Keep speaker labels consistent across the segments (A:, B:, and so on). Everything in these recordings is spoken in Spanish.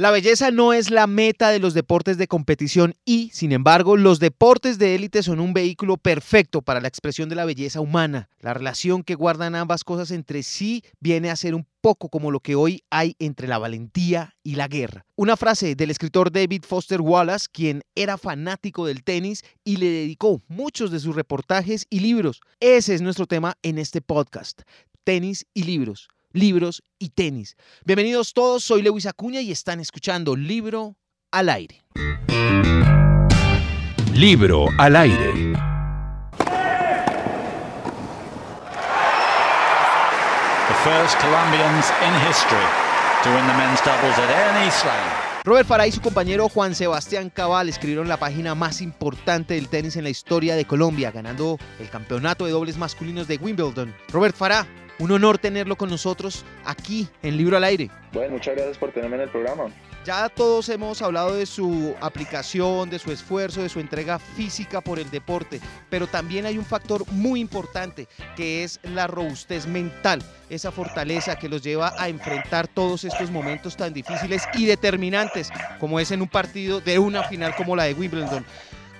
A: La belleza no es la meta de los deportes de competición y, sin embargo, los deportes de élite son un vehículo perfecto para la expresión de la belleza humana. La relación que guardan ambas cosas entre sí viene a ser un poco como lo que hoy hay entre la valentía y la guerra. Una frase del escritor David Foster Wallace, quien era fanático del tenis y le dedicó muchos de sus reportajes y libros. Ese es nuestro tema en este podcast, tenis y libros libros y tenis. Bienvenidos todos, soy Lewis Acuña y están escuchando Libro al Aire.
B: Libro al Aire.
C: The first Colombians in history to win the men's doubles at any slam.
A: Robert Farah y su compañero Juan Sebastián Cabal escribieron la página más importante del tenis en la historia de Colombia, ganando el campeonato de dobles masculinos de Wimbledon. Robert Farah, un honor tenerlo con nosotros aquí en Libro al Aire.
D: Bueno, muchas gracias por tenerme en el programa.
A: Ya todos hemos hablado de su aplicación, de su esfuerzo, de su entrega física por el deporte, pero también hay un factor muy importante que es la robustez mental, esa fortaleza que los lleva a enfrentar todos estos momentos tan difíciles y determinantes como es en un partido de una final como la de Wimbledon.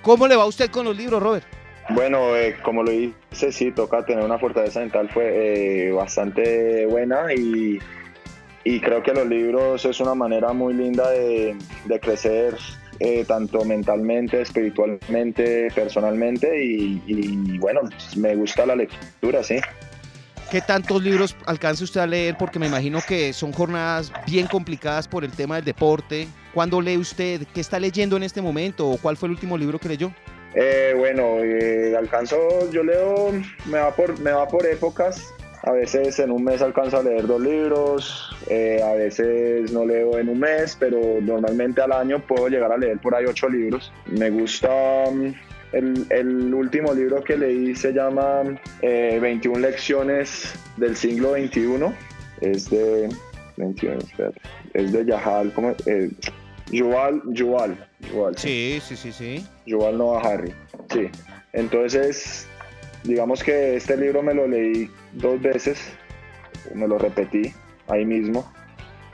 A: ¿Cómo le va a usted con los libros, Robert?
D: Bueno, eh, como lo dice, sí, toca tener una fortaleza mental fue eh, bastante buena y, creo que los libros es una manera muy linda de, crecer eh, tanto mentalmente, espiritualmente, personalmente y, bueno, me gusta la lectura, sí.
A: ¿Qué tantos libros alcanza usted a leer? Porque me imagino que son jornadas bien complicadas por el tema del deporte. ¿Cuándo lee usted? ¿Qué está leyendo en este momento? ¿O cuál fue el último libro que leyó?
D: Eh, bueno, eh, alcanzo, yo leo, me va, por, me va por épocas. A veces en un mes alcanzo a leer dos libros, eh, a veces no leo en un mes, pero normalmente al año puedo llegar a leer por ahí ocho libros. Me gusta, mm, el, último libro que leí se llama 21 lecciones del siglo XXI. Es de, 21, es de Yahal, ¿cómo? Yuval, Yuval, Yuval.
A: Sí, sí, sí, sí.
D: Yuval Noah Harry, sí. Entonces, digamos que este libro me lo leí dos veces, me lo repetí ahí mismo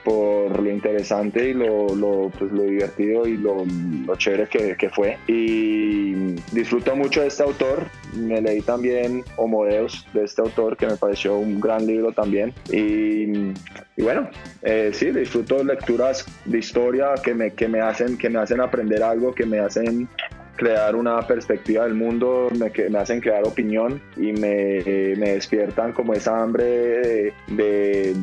D: por lo interesante y lo, lo, pues, lo divertido y lo, lo chévere que, que, fue. Y disfruto mucho de este autor. Me leí también Homodeus de este autor, que me pareció un gran libro también. Y, y bueno, eh, sí, disfruto lecturas de historia que me, que, me hacen, que me hacen aprender algo, que me hacen crear una perspectiva del mundo, me, me hacen crear opinión y me, me despiertan como esa hambre de de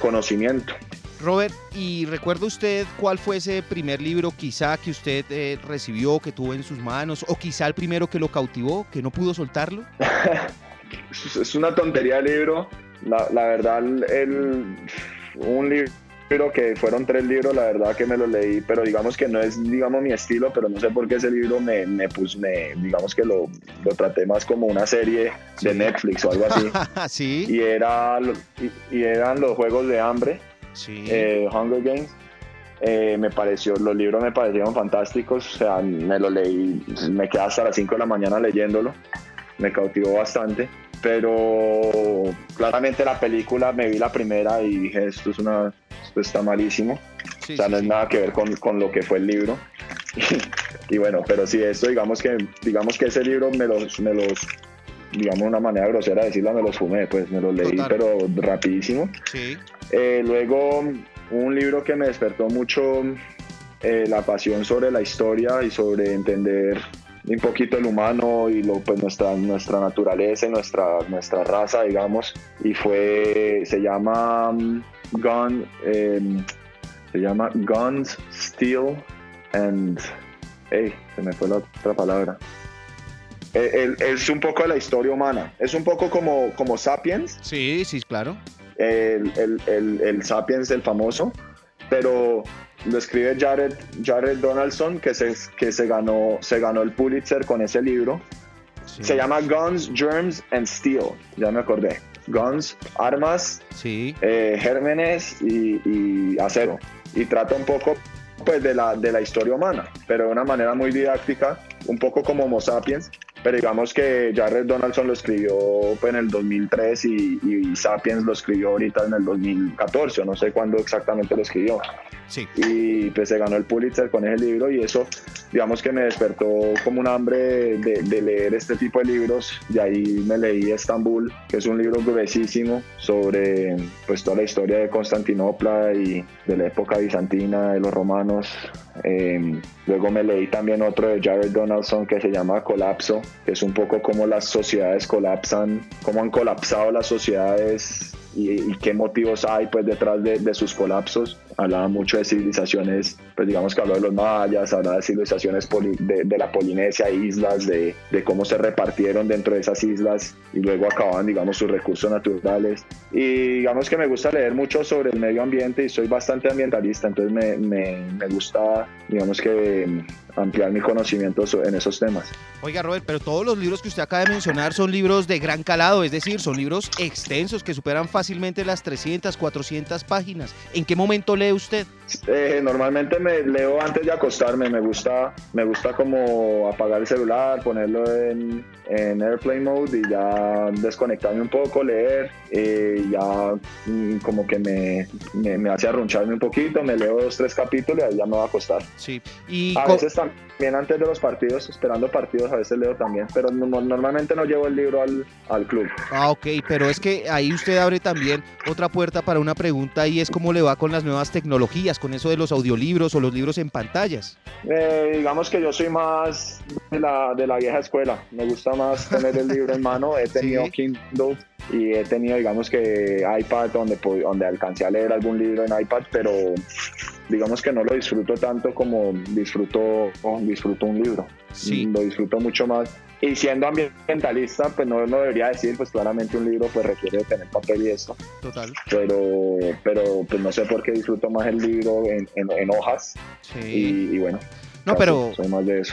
D: conocimiento.
A: Robert, ¿y recuerda usted cuál fue ese primer libro quizá que usted eh, recibió, que tuvo en sus manos, o quizá el primero que lo cautivó, que no pudo soltarlo?
D: es una tontería el libro. La, verdad, el, un libro que fueron tres libros, la verdad que me lo leí, pero digamos que no es, digamos, mi estilo, pero no sé por qué ese libro me, me, me digamos que lo, lo, traté más como una serie de Netflix o algo así.
A: sí.
D: Y, era, y, eran los Juegos de Hambre, eh, Hunger Games. Eh, me pareció, los libros me parecieron fantásticos, o sea, me lo leí, me quedé hasta las 5 de la mañana leyéndolo, me cautivó bastante pero claramente la película me vi la primera y dije esto es una esto está malísimo o sea no es nada que ver con, con, lo que fue el libro y bueno pero sí esto digamos que digamos que ese libro me los me los digamos una manera grosera de decirlo me los fumé pues me los leí pero rapidísimo
A: sí.
D: Eh, luego un libro que me despertó mucho eh, la pasión sobre la historia y sobre entender un poquito el humano y lo, pues nuestra, nuestra naturaleza y nuestra, nuestra raza, digamos. Y fue, se llama Gun, em, se llama Guns, Steel and, hey, se me fue la otra palabra. E, es un poco de la historia humana. Es un poco como, como Sapiens.
A: Sí, sí, claro.
D: El, el, el, el Sapiens, el famoso. Pero lo escribe Jared, Jared Donaldson, que, se, que se, ganó, se ganó el Pulitzer con ese libro. Se llama Guns, Germs and Steel, ya me acordé. Guns, armas,
A: sí.
D: Eh, gérmenes y, acero. Y trata un poco pues, de, la, de la historia humana, pero de una manera muy didáctica, un poco como Homo sapiens. pero digamos que Jared Donaldson lo escribió pues, en el 2003 y, y, Sapiens lo escribió ahorita en el 2014, o no sé cuándo exactamente lo escribió. Y pues se ganó el Pulitzer con ese libro y eso, digamos que me despertó como un hambre de, de leer este tipo de libros. Y ahí me leí Estambul, que es un libro gruesísimo sobre pues toda la historia de Constantinopla y de la época bizantina, de los romanos. Eh, luego me leí también otro de Jared Donaldson que se llama Colapso, que es un poco como las sociedades colapsan, cómo han colapsado las sociedades y, qué motivos hay pues detrás de, sus colapsos. Hablaba mucho de civilizaciones, pues digamos que habló de los mayas, hablaba de civilizaciones de, la Polinesia, islas, de, de, cómo se repartieron dentro de esas islas y luego acababan, digamos, sus recursos naturales. Y digamos que me gusta leer mucho sobre el medio ambiente y soy bastante ambientalista, entonces me, me, me gusta, digamos que ampliar mi conocimiento en esos temas.
A: Oiga, Robert, pero todos los libros que usted acaba de mencionar son libros de gran calado, es decir, son libros extensos que superan fácilmente las 300, 400 páginas. ¿En qué momento lee usted?
D: Eh, normalmente me leo antes de acostarme, me gusta, me gusta como apagar el celular, ponerlo en, en airplane mode y ya desconectarme un poco, leer, y ya mm, como que me, me, hace arruncharme un poquito, me leo dos, tres capítulos y ya me voy a acostar.
A: Sí, y
D: a veces también antes de los partidos, esperando partidos, a veces leo también, pero normalmente no llevo el libro al, al club.
A: Ah, ok, pero es que ahí usted abre también otra puerta para una pregunta y es cómo le va con las nuevas tecnologías, con eso de los audiolibros o los libros en pantallas.
D: Eh, digamos que yo soy más de la, de la vieja escuela, me gusta más tener el libro en mano, he tenido Kindle y he tenido digamos que iPad donde, donde alcancé a leer algún libro en iPad, pero digamos que no lo disfruto tanto como disfruto, disfruto un libro.
A: Sí.
D: Lo disfruto mucho más. Y siendo ambientalista, pues no, no debería decir, pues claramente un libro pues requiere tener papel y esto.
A: Total.
D: Pero, pero pues no sé por qué disfruto más el libro en, en, hojas.
A: Sí.
D: y bueno,
A: no, pero,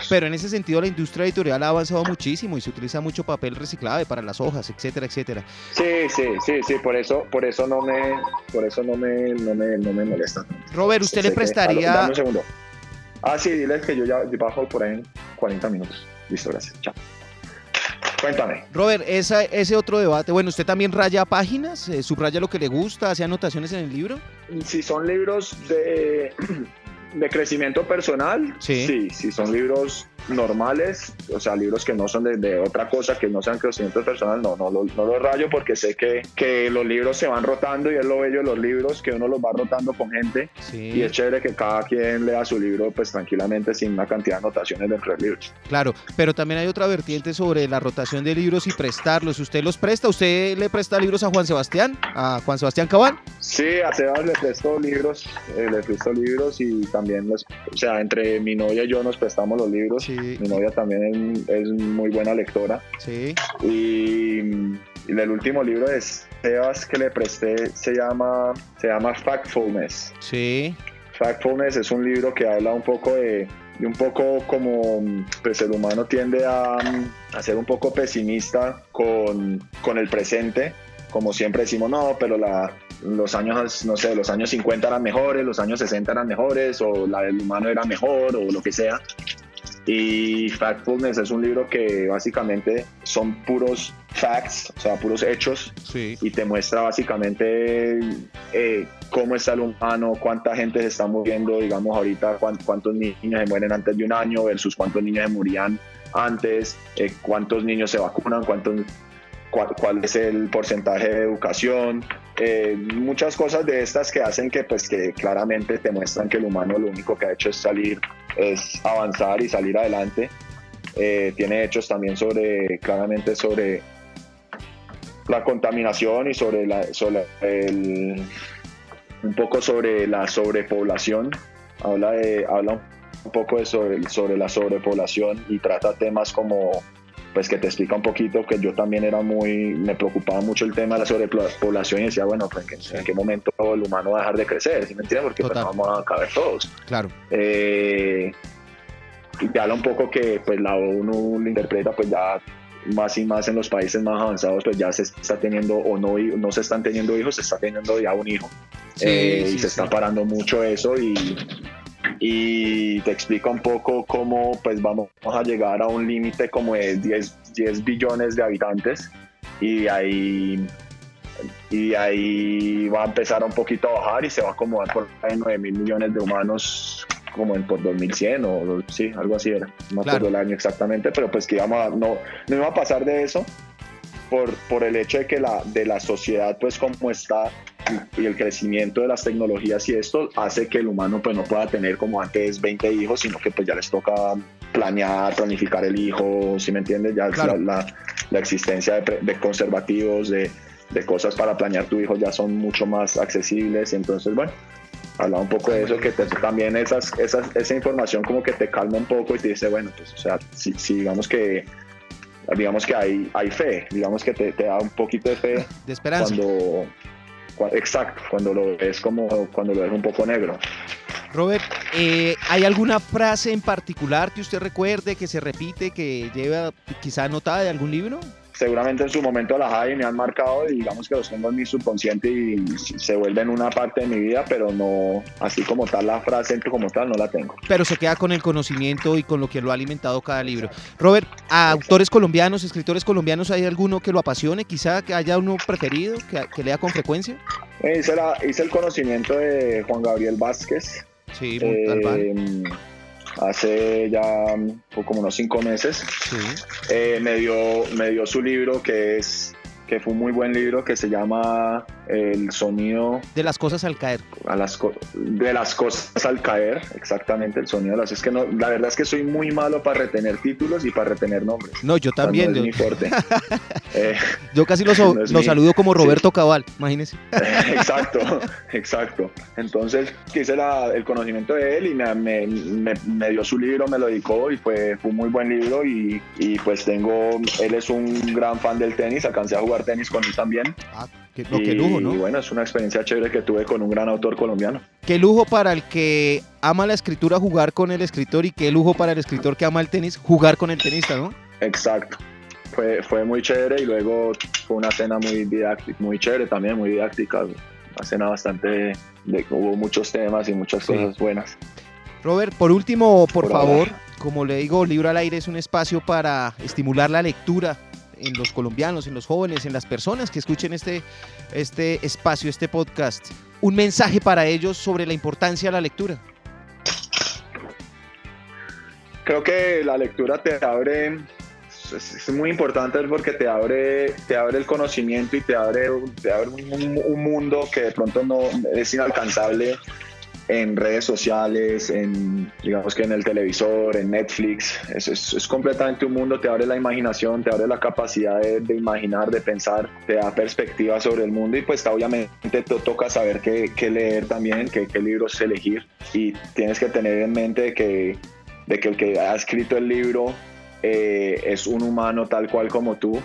A: pero en ese sentido la industria editorial ha avanzado muchísimo y se utiliza mucho papel reciclable para las hojas, etcétera, etcétera.
D: Sí, sí, sí, sí, por eso, por eso no me, por eso no me, no me, no me molesta.
A: Robert, ¿usted le prestaría?
D: dame un segundo. Ah, sí, diles que yo ya bajo por ahí en 40 minutos. Listo, gracias. Chao. Cuéntame.
A: Robert, esa, ese otro debate, bueno, ¿usted también raya páginas? Eh, ¿Subraya lo que le gusta? ¿Hace anotaciones en el libro?
D: Si son libros de de crecimiento personal,
A: sí.
D: sí, sí, son libros normales, o sea, libros que no son de, otra cosa, que no sean crecimiento personal, no, no, no, no lo rayo porque sé que, que los libros se van rotando y es lo bello de los libros, que uno los va rotando con gente y es chévere que cada quien lea su libro pues tranquilamente sin una cantidad de anotaciones dentro del libro.
A: Claro, pero también hay otra vertiente sobre la rotación de libros y prestarlos. ¿Usted los presta? ¿Usted le presta libros a Juan Sebastián? ¿A Juan Sebastián Cabán?
D: Sí, a Sebas le presto libros, eh, le presto libros y también, los, o sea, entre mi novia y yo nos prestamos los libros. Mi novia también es, muy buena lectora.
A: Sí.
D: Y, el último libro de Sebas que le presté se llama, se llama Factfulness.
A: Sí.
D: Factfulness es un libro que habla un poco de, un poco como pues el humano tiende a, a ser un poco pesimista con, con el presente como siempre decimos, no, pero la, los años, no sé, los años 50 eran mejores, los años 60 eran mejores, o la del humano era mejor, o lo que sea. Y Factfulness es un libro que básicamente son puros facts, o sea, puros hechos, y te muestra básicamente eh, cómo está el humano, cuánta gente se está muriendo, digamos ahorita cuántos niños se mueren antes de un año versus cuántos niños se morían antes, eh, cuántos niños se vacunan, cuántos cuál, es el porcentaje de educación, eh, muchas cosas de estas que hacen que pues que claramente te muestran que el humano lo único que ha hecho es salir, es avanzar y salir adelante. Eh, tiene hechos también sobre, claramente sobre la contaminación y sobre, la, el, un poco sobre la sobrepoblación. Habla, de, habla un poco de sobre, sobre la sobrepoblación y trata temas como pues que te explica un poquito que yo también era muy, me preocupaba mucho el tema de la sobrepoblación y decía, bueno, pues en, qué, momento el humano va a dejar de crecer, ¿sí me entiendes? Porque pues, vamos a caber todos.
A: Claro.
D: Eh, y te habla un poco que pues la ONU lo interpreta pues ya más y más en los países más avanzados pues ya se está teniendo o no, no se están teniendo hijos, se está teniendo ya un hijo. Eh, y se está parando mucho eso y y te explica un poco cómo pues vamos a llegar a un límite como de 10, 10 billones de habitantes y ahí y ahí va a empezar un poquito a bajar y se va a acomodar por 9 mil millones de humanos como en por 2100 o sí, algo así era, no me el año exactamente, pero pues que íbamos no, no iba a pasar de eso por, por el hecho de que la, de la sociedad pues como está y el crecimiento de las tecnologías y esto hace que el humano pues no pueda tener como antes 20 hijos, sino que pues ya les toca planear, planificar el hijo, si me entiendes? Ya la, la, la, existencia de, de conservativos, de de cosas para planear tu hijo ya son mucho más accesibles. Entonces, bueno, habla un poco de eso, que también esas, esas, esa información como que te calma un poco y te dice, bueno, pues, o sea, si, digamos que digamos que hay, hay fe, digamos que te, te da un poquito de fe.
A: De esperanza.
D: Cuando, exacto, cuando lo ves como, cuando lo ves un poco negro.
A: Robert, eh, ¿hay alguna frase en particular que usted recuerde, que se repite, que lleva quizá anotada de algún libro?
D: Seguramente en su momento las hay y me han marcado y digamos que los tengo en mi subconsciente y se vuelven una parte de mi vida, pero no, así como tal la frase como tal no la tengo.
A: Pero se queda con el conocimiento y con lo que lo ha alimentado cada libro. Robert, ¿a autores colombianos, escritores colombianos, hay alguno que lo apasione? Quizá que haya uno preferido, que, lea con frecuencia.
D: Eh, hice, hice, el conocimiento de Juan Gabriel Vázquez.
A: Sí, eh,
D: hace ya como unos cinco meses. Eh, me, dio, me dio su libro que es que fue un muy buen libro que se llama El sonido
A: de las cosas al caer.
D: A las de las cosas al caer, exactamente, el sonido de las es que no, la verdad es que soy muy malo para retener títulos y para retener nombres.
A: No, yo también.
D: No es fuerte.
A: Eh, yo casi lo, saludo como Roberto Cabal, imagínese.
D: exacto, exacto. Entonces quise el conocimiento de él y me, me, me, dio su libro, me lo dedicó y fue, fue un muy buen libro y, y pues tengo, él es un gran fan del tenis, alcancé a jugar tenis con él también.
A: Ah, qué, lujo, ¿no?
D: Y bueno, es una experiencia chévere que tuve con un gran autor colombiano.
A: Qué lujo para el que ama la escritura jugar con el escritor y qué lujo para el escritor que ama el tenis jugar con el tenista, ¿no?
D: Exacto. Fue, fue muy chévere y luego fue una cena muy didáctica, muy chévere también, muy didáctica. Una cena bastante, de, hubo muchos temas y muchas cosas buenas.
A: Robert, por último, por, favor, como le digo, Libro al Aire es un espacio para estimular la lectura en los colombianos, en los jóvenes, en las personas que escuchen este, este espacio, este podcast, un mensaje para ellos sobre la importancia de la lectura?
D: Creo que la lectura te abre, es, muy importante porque te abre, te abre el conocimiento y te abre, te abre un mundo que de pronto no es inalcanzable en redes sociales, en digamos que en el televisor, en Netflix. Es, es, completamente un mundo, te abre la imaginación, te abre la capacidad de, imaginar, de pensar, te da perspectiva sobre el mundo y pues obviamente te toca saber qué, qué leer también, qué, qué, libros elegir y tienes que tener en mente que, de que el que ha escrito el libro eh, es un humano tal cual como tú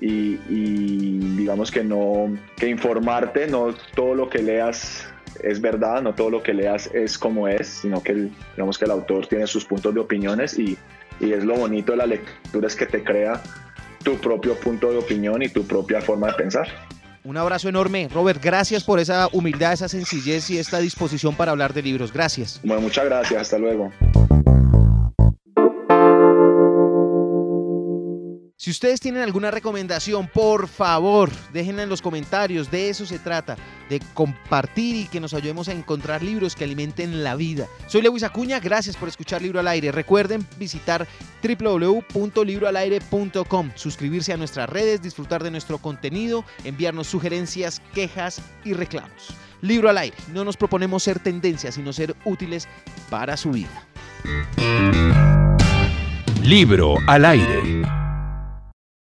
D: y, y digamos que no, que informarte, no todo lo que leas es verdad, no todo lo que leas es como es, sino que el, digamos que el autor tiene sus puntos de opiniones y, y es lo bonito de la lectura es que te crea tu propio punto de opinión y tu propia forma de pensar.
A: Un abrazo enorme. Robert, gracias por esa humildad, esa sencillez y esta disposición para hablar de libros. Gracias.
D: Bueno, muchas gracias. Hasta luego.
A: Si ustedes tienen alguna recomendación, por favor, déjenla en los comentarios. De eso se trata, de compartir y que nos ayudemos a encontrar libros que alimenten la vida. Soy Lewis Acuña, gracias por escuchar Libro al Aire. Recuerden visitar www.libroalaire.com, suscribirse a nuestras redes, disfrutar de nuestro contenido, enviarnos sugerencias, quejas y reclamos. Libro al Aire, no nos proponemos ser tendencias, sino ser útiles para su vida.
B: Libro al Aire.